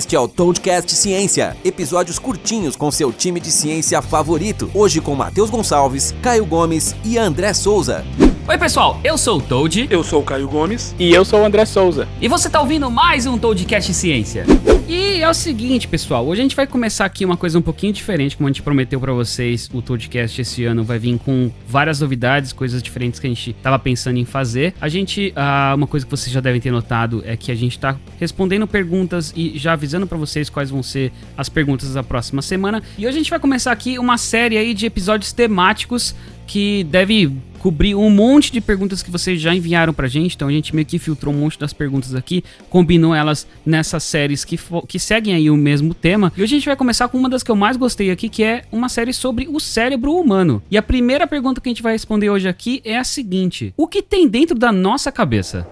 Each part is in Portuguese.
Este é o Toadcast Ciência, episódios curtinhos com seu time de ciência favorito. Hoje com Matheus Gonçalves, Caio Gomes e André Souza. Oi, pessoal, eu sou o Toad. Eu sou o Caio Gomes. E eu sou o André Souza. E você tá ouvindo mais um Toadcast Ciência. E é o seguinte, pessoal, hoje a gente vai começar aqui uma coisa um pouquinho diferente, como a gente prometeu para vocês, o Toadcast esse ano vai vir com várias novidades, coisas diferentes que a gente tava pensando em fazer. A gente, ah, uma coisa que vocês já devem ter notado é que a gente tá respondendo perguntas e já avisando para vocês quais vão ser as perguntas da próxima semana. E hoje a gente vai começar aqui uma série aí de episódios temáticos que deve cobrir um monte de perguntas que vocês já enviaram pra gente. Então a gente meio que filtrou um monte das perguntas aqui, combinou elas nessas séries que, que seguem aí o mesmo tema. E hoje a gente vai começar com uma das que eu mais gostei aqui, que é uma série sobre o cérebro humano. E a primeira pergunta que a gente vai responder hoje aqui é a seguinte: O que tem dentro da nossa cabeça?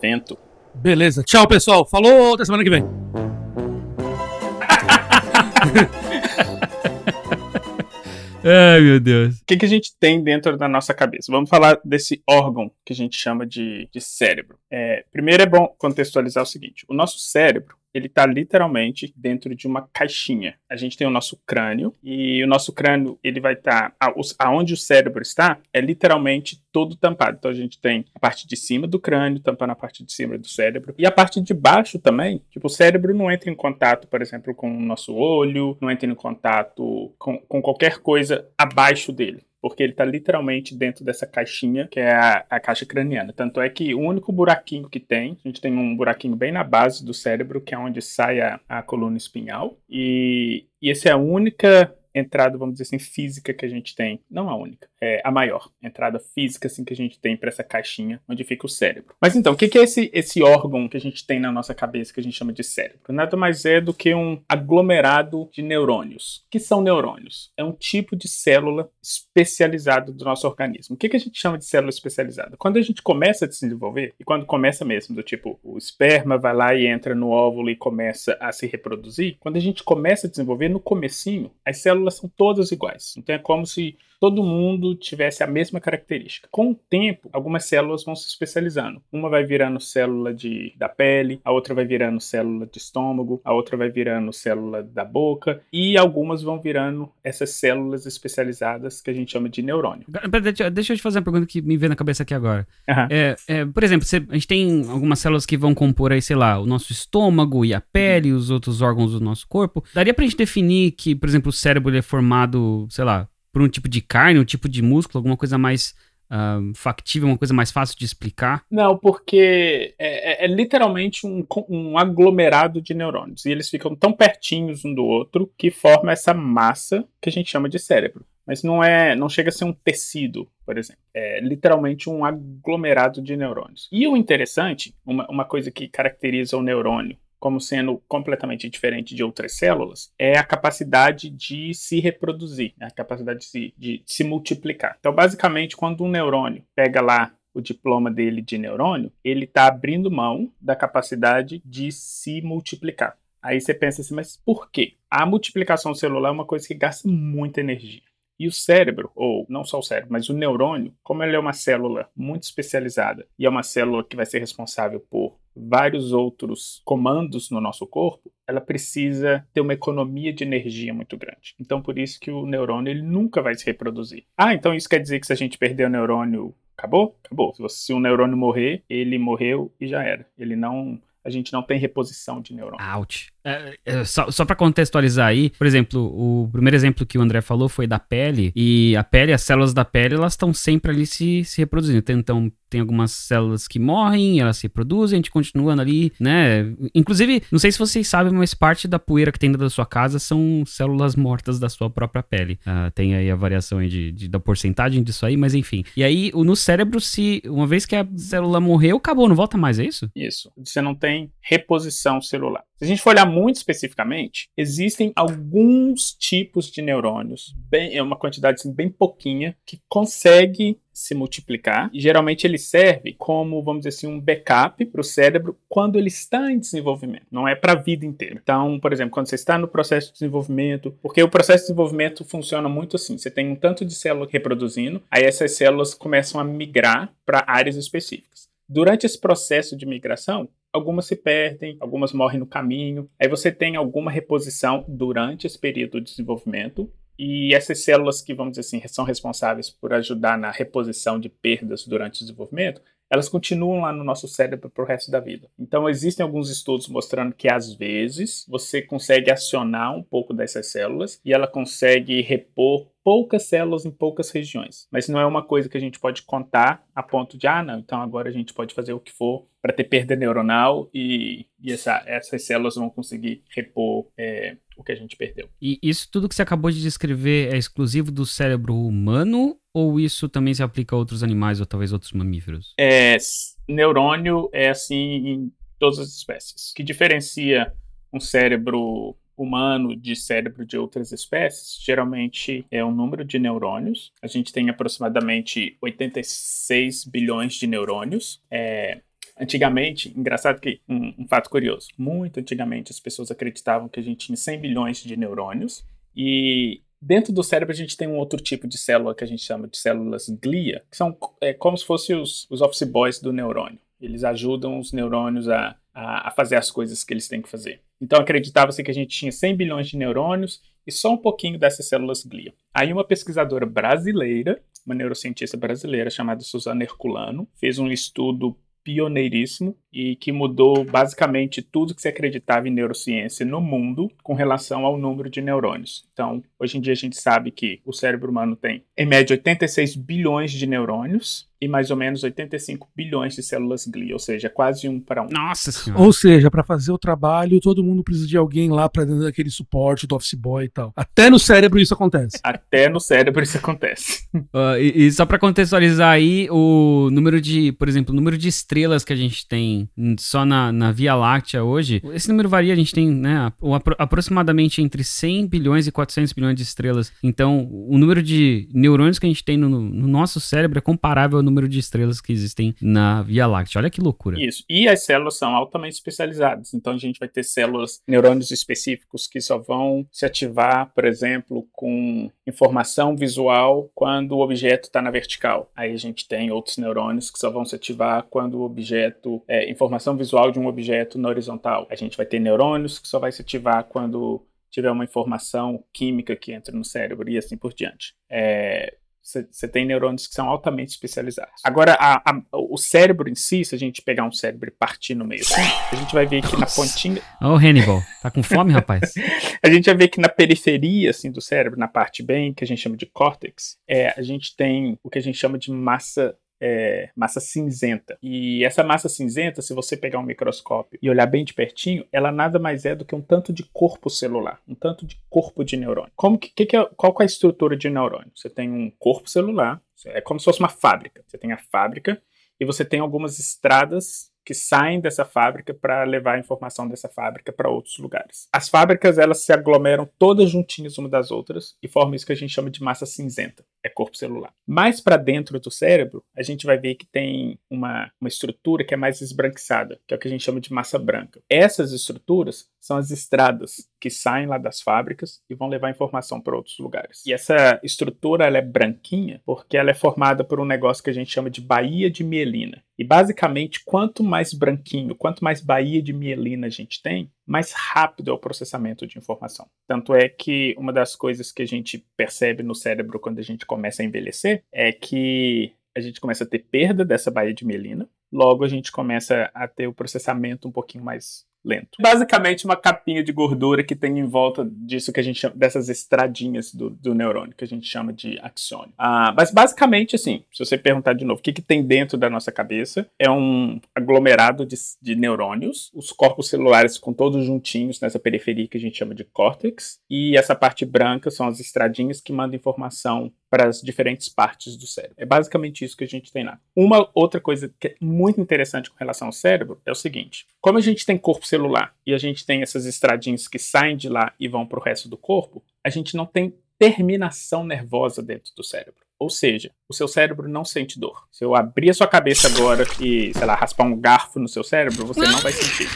Vento. Beleza. Tchau, pessoal. Falou, até semana que vem. Ai, meu Deus. O que, que a gente tem dentro da nossa cabeça? Vamos falar desse órgão que a gente chama de, de cérebro. É, primeiro é bom contextualizar o seguinte: o nosso cérebro ele está literalmente dentro de uma caixinha. A gente tem o nosso crânio e o nosso crânio ele vai estar tá, aonde o cérebro está é literalmente todo tampado. Então a gente tem a parte de cima do crânio tampando a parte de cima do cérebro e a parte de baixo também. Tipo o cérebro não entra em contato, por exemplo, com o nosso olho, não entra em contato com, com qualquer coisa abaixo dele porque ele está literalmente dentro dessa caixinha, que é a, a, caixa craniana. Tanto é que o único buraquinho que tem, a gente tem um buraquinho bem na base do cérebro, que é onde sai a, a coluna espinhal, e, e essa é a única entrada, vamos dizer assim, física que a gente tem, não a única, é a maior entrada física assim que a gente tem para essa caixinha onde fica o cérebro. Mas então, o que é esse, esse órgão que a gente tem na nossa cabeça que a gente chama de cérebro? Nada mais é do que um aglomerado de neurônios. O que são neurônios? É um tipo de célula especializada do nosso organismo. O que, que a gente chama de célula especializada? Quando a gente começa a se desenvolver, e quando começa mesmo, do tipo, o esperma vai lá e entra no óvulo e começa a se reproduzir, quando a gente começa a desenvolver, no comecinho, as células células são todas iguais. Então é como se todo mundo tivesse a mesma característica. Com o tempo, algumas células vão se especializando. Uma vai virando célula de, da pele, a outra vai virando célula de estômago, a outra vai virando célula da boca, e algumas vão virando essas células especializadas que a gente chama de neurônio. Deixa eu te fazer uma pergunta que me vem na cabeça aqui agora. Uhum. É, é, por exemplo, a gente tem algumas células que vão compor aí, sei lá, o nosso estômago e a pele, uhum. os outros órgãos do nosso corpo. Daria pra gente definir que, por exemplo, o cérebro é formado, sei lá, por um tipo de carne, um tipo de músculo, alguma coisa mais uh, factível, uma coisa mais fácil de explicar? Não, porque é, é, é, literalmente um, um aglomerado de neurônios. E eles ficam tão pertinhos um do outro que forma essa massa que a gente chama de cérebro. Mas não é, não chega a ser um tecido, por exemplo. É literalmente um aglomerado de neurônios. E o interessante, uma, uma coisa que caracteriza o neurônio como sendo completamente diferente de outras células, é a capacidade de se reproduzir, né? a capacidade de se, de se multiplicar. Então, basicamente, quando um neurônio pega lá o diploma dele de neurônio, ele está abrindo mão da capacidade de se multiplicar. Aí você pensa assim, mas por quê? A multiplicação celular é uma coisa que gasta muita energia. E o cérebro, ou não só o cérebro, mas o neurônio, como ele é uma célula muito especializada e é uma célula que vai ser responsável por vários outros comandos no nosso corpo, ela precisa ter uma economia de energia muito grande. Então, por isso que o neurônio ele nunca vai se reproduzir. Ah, então isso quer dizer que se a gente perder o neurônio, acabou? Acabou. Se o neurônio morrer, ele morreu e já era. Ele não a gente não tem reposição de neurônio. Ouch. É, é, só só para contextualizar aí, por exemplo, o primeiro exemplo que o André falou foi da pele, e a pele, as células da pele, elas estão sempre ali se, se reproduzindo. Então, tem algumas células que morrem, elas se reproduzem, a gente continua ali, né? Inclusive, não sei se vocês sabem, mas parte da poeira que tem dentro da sua casa são células mortas da sua própria pele. Uh, tem aí a variação aí de, de, da porcentagem disso aí, mas enfim. E aí, no cérebro, se uma vez que a célula morreu, acabou, não volta mais, é isso? Isso. Você não tem reposição celular. Se a gente for olhar muito especificamente, existem alguns tipos de neurônios, bem, é uma quantidade assim, bem pouquinha, que consegue se multiplicar. E geralmente ele serve como, vamos dizer assim, um backup para o cérebro quando ele está em desenvolvimento. Não é para a vida inteira. Então, por exemplo, quando você está no processo de desenvolvimento, porque o processo de desenvolvimento funciona muito assim: você tem um tanto de célula reproduzindo, aí essas células começam a migrar para áreas específicas. Durante esse processo de migração, algumas se perdem, algumas morrem no caminho. Aí você tem alguma reposição durante esse período de desenvolvimento. E essas células que, vamos dizer assim, são responsáveis por ajudar na reposição de perdas durante o desenvolvimento, elas continuam lá no nosso cérebro para o resto da vida. Então, existem alguns estudos mostrando que, às vezes, você consegue acionar um pouco dessas células e ela consegue repor poucas células em poucas regiões. Mas não é uma coisa que a gente pode contar a ponto de, ah, não, então agora a gente pode fazer o que for para ter perda neuronal e, e essa, essas células vão conseguir repor é, o que a gente perdeu. E isso tudo que você acabou de descrever é exclusivo do cérebro humano ou isso também se aplica a outros animais ou talvez outros mamíferos? É, neurônio é assim em todas as espécies. O que diferencia um cérebro humano de cérebro de outras espécies, geralmente é o número de neurônios. A gente tem aproximadamente 86 bilhões de neurônios. É, antigamente, engraçado que, um, um, fato curioso, muito antigamente as pessoas acreditavam que a gente tinha 100 bilhões de neurônios e dentro do cérebro a gente tem um outro tipo de célula que a gente chama de células glia, que são é, como se fossem os, os office boys do neurônio. Eles ajudam os neurônios a, a, a fazer as coisas que eles têm que fazer. Então acreditava-se que a gente tinha 100 bilhões de neurônios e só um pouquinho dessas células glia. Aí uma pesquisadora brasileira, uma neurocientista brasileira chamada Suzana Herculano, fez um estudo pioneiríssimo e que mudou basicamente tudo que se acreditava em neurociência no mundo com relação ao número de neurônios. Então, hoje em dia a gente sabe que o cérebro humano tem, em média, 86 bilhões de neurônios e mais ou menos 85 bilhões de células glia, ou seja, quase um para um. Nossa senhora. Ou seja, para fazer o trabalho, todo mundo precisa de alguém lá para dar aquele suporte do office boy e tal. Até no cérebro isso acontece. Até no cérebro isso acontece. Uh, e, e, só para contextualizar aí, o número de, por exemplo, o número de estrelas que a gente só na, na Via Láctea hoje, esse número varia, a gente tem, né, aproximadamente entre 100 bilhões e 400 bilhões de estrelas. Então, o número de neurônios que a gente tem no, no nosso cérebro é comparável ao número de estrelas que existem na Via Láctea. Olha que loucura. Isso. E as células são altamente especializadas. Então, a gente vai ter células, neurônios específicos que só vão se ativar, por exemplo, com informação visual quando o objeto está na vertical. Aí a gente tem outros neurônios que só vão se ativar quando o objeto é informação visual de um objeto na horizontal. A gente vai ter neurônios que só vai se ativar quando tiver uma informação química que entra no cérebro e assim por diante. É, você tem neurônios que são altamente especializados. Agora, a, a, o cérebro em si, se a gente pegar um cérebro e partir no meio, a gente vai ver que na pontinha. Ô, oh, Hannibal, tá com fome, rapaz? a gente vai ver que na periferia assim, do cérebro, na parte bem, que a gente chama de córtex, é, a gente tem o que a gente chama de massa é, massa cinzenta. E essa massa cinzenta, se você pegar um microscópio e olhar bem de pertinho, ela nada mais é do que um tanto de corpo celular, um tanto de corpo de neurônio. Como que, que, que é, qual que é a estrutura de neurônio? Você tem um corpo celular, é como se fosse uma fábrica. Você tem a fábrica e você tem algumas estradas que saem dessa fábrica para levar a informação dessa fábrica para outros lugares. As fábricas elas se aglomeram todas juntinhas uma das outras e formam isso que a gente chama de massa cinzenta, é corpo celular. Mais para dentro do cérebro, a gente vai ver que tem uma, uma estrutura que é mais esbranquiçada, que é o que a gente chama de massa branca. Essas estruturas são as estradas que saem lá das fábricas e vão levar informação para outros lugares. E essa estrutura ela é branquinha porque ela é formada por um negócio que a gente chama de baía de mielina. E basicamente, quanto mais branquinho, quanto mais baía de mielina a gente tem, mais rápido é o processamento de informação. Tanto é que uma das coisas que a gente percebe no cérebro quando a gente começa a envelhecer é que a gente começa a ter perda dessa baía de mielina, logo a gente começa a ter o processamento um pouquinho mais lento. Basicamente, uma capinha de gordura que tem em volta disso que a gente chama, dessas estradinhas do, do neurônio, que a gente chama de axônio. Ah, mas basicamente, assim, se você perguntar de novo, o que, que tem dentro da nossa cabeça? É um aglomerado de, de neurônios, os corpos celulares com todos juntinhos nessa periferia que a gente chama de córtex, e essa parte branca são as estradinhas que mandam informação para as diferentes partes do cérebro. É basicamente isso que a gente tem lá. Uma outra coisa que é muito interessante com relação ao cérebro é o seguinte: como a gente tem corpo celular e a gente tem essas estradinhas que saem de lá e vão para o resto do corpo, a gente não tem terminação nervosa dentro do cérebro. Ou seja, o seu cérebro não sente dor. Se eu abrir a sua cabeça agora e, sei lá, raspar um garfo no seu cérebro, você não vai sentir.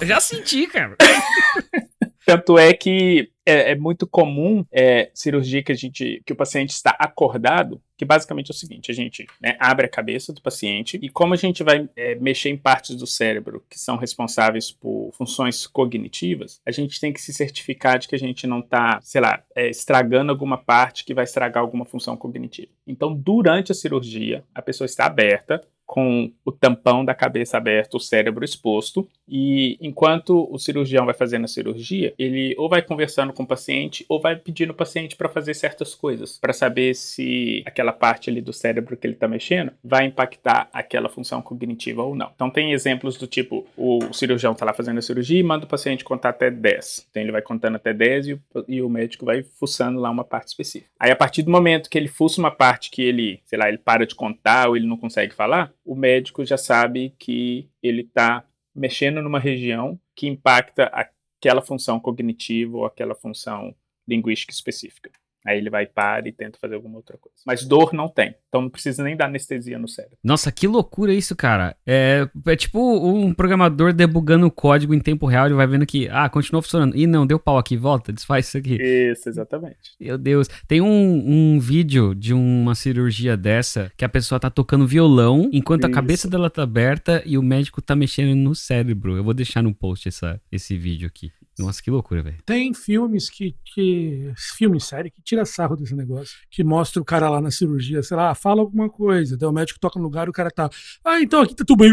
Eu já senti, cara. Tanto é que é, é muito comum é, cirurgia que a gente, que o paciente está acordado, que basicamente é o seguinte: a gente né, abre a cabeça do paciente e como a gente vai é, mexer em partes do cérebro que são responsáveis por funções cognitivas, a gente tem que se certificar de que a gente não está, sei lá, é, estragando alguma parte que vai estragar alguma função cognitiva. Então, durante a cirurgia, a pessoa está aberta, com o tampão da cabeça aberto, o cérebro exposto, e enquanto o cirurgião vai fazendo a cirurgia, ele ou vai conversando com o paciente ou vai pedindo o paciente para fazer certas coisas, para saber se aquela parte ali do cérebro que ele está mexendo vai impactar aquela função cognitiva ou não. Então tem exemplos do tipo, o cirurgião está lá fazendo a cirurgia e manda o paciente contar até 10. Então ele vai contando até 10 e o, e o médico vai fuçando lá uma parte específica. Aí a partir do momento que ele fuça uma parte que ele, sei lá, ele para de contar ou ele não consegue falar, o médico já sabe que ele está mexendo numa região que impacta aquela função cognitiva ou aquela função linguística específica. Aí ele vai para e tenta fazer alguma outra coisa. Mas dor não tem. Então não precisa nem dar anestesia no cérebro. Nossa, que loucura isso, cara. É, é tipo um programador debugando o código em tempo real. Ele vai vendo que, ah, continua funcionando. Ih, não, deu pau aqui, volta, desfaz isso aqui. Isso, exatamente. Meu Deus. Tem um, um vídeo de uma cirurgia dessa que a pessoa tá tocando violão enquanto isso. a cabeça dela tá aberta e o médico tá mexendo no cérebro. Eu vou deixar no post essa, esse vídeo aqui. Nossa, que loucura, velho. Tem filmes que, que. Filme, série, que tira sarro desse negócio. Que mostra o cara lá na cirurgia, sei lá, fala alguma coisa. Daí o médico toca no lugar e o cara tá. Ah, então aqui tá tudo bem.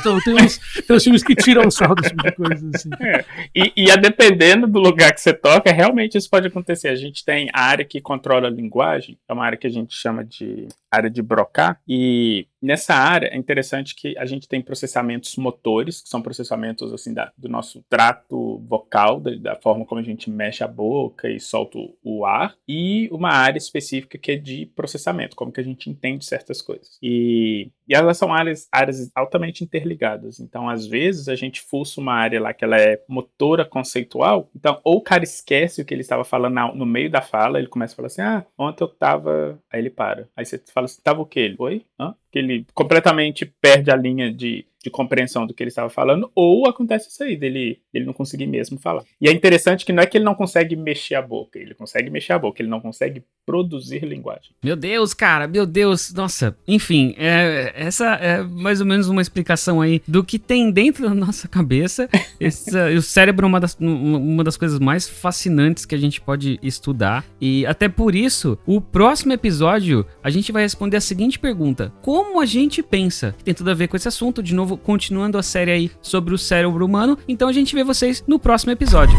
Então tem uns, tem uns filmes que tiram sarro desse tipo de coisa, assim. É. E, e a dependendo do lugar que você toca, realmente isso pode acontecer. A gente tem a área que controla a linguagem, é uma área que a gente chama de área de Broca, e nessa área é interessante que a gente tem processamentos motores, que são processamentos assim da, do nosso trato vocal, da, da, forma como a gente mexe a boca e solta o ar, e uma área específica que é de processamento, como que a gente entende certas coisas. E, e elas são áreas, áreas altamente interligadas. Então, às vezes, a gente fuça uma área lá que ela é motora conceitual, então ou o cara esquece o que ele estava falando no meio da fala, ele começa a falar assim, ah, ontem eu tava... Aí ele para. Aí você fala assim, tava o quê? Ele, oi? Hã? Que ele completamente perde a linha de de compreensão do que ele estava falando, ou acontece isso aí, dele, dele não conseguir mesmo falar. E é interessante que não é que ele não consegue mexer a boca, ele consegue mexer a boca, ele não consegue produzir linguagem. Meu Deus, cara, meu Deus, nossa. Enfim, é, essa é mais ou menos uma explicação aí do que tem dentro da nossa cabeça. O cérebro é uma das, uma das coisas mais fascinantes que a gente pode estudar. E até por isso, o próximo episódio, a gente vai responder a seguinte pergunta: Como a gente pensa? Tem tudo a ver com esse assunto, de novo continuando a série aí sobre o cérebro humano. Então a gente vê vocês no próximo episódio.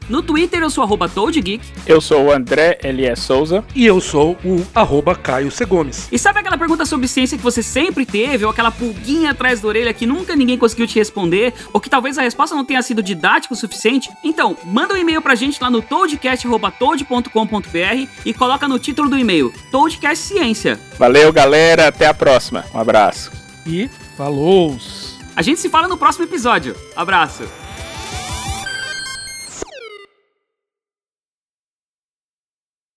No Twitter eu sou arroba ToadGeek. Eu sou o André L.S. Souza. E eu sou o arroba Caio C. Gomes. E sabe aquela pergunta sobre ciência que você sempre teve, ou aquela pulguinha atrás da orelha que nunca ninguém conseguiu te responder, ou que talvez a resposta não tenha sido didática o suficiente? Então, manda um e-mail pra gente lá no toadcast.toad.com.br e coloca no título do e-mail Toadcast Ciência. Valeu, galera. Até a próxima. Um abraço. E falou! A gente se fala no próximo episódio. Abraço.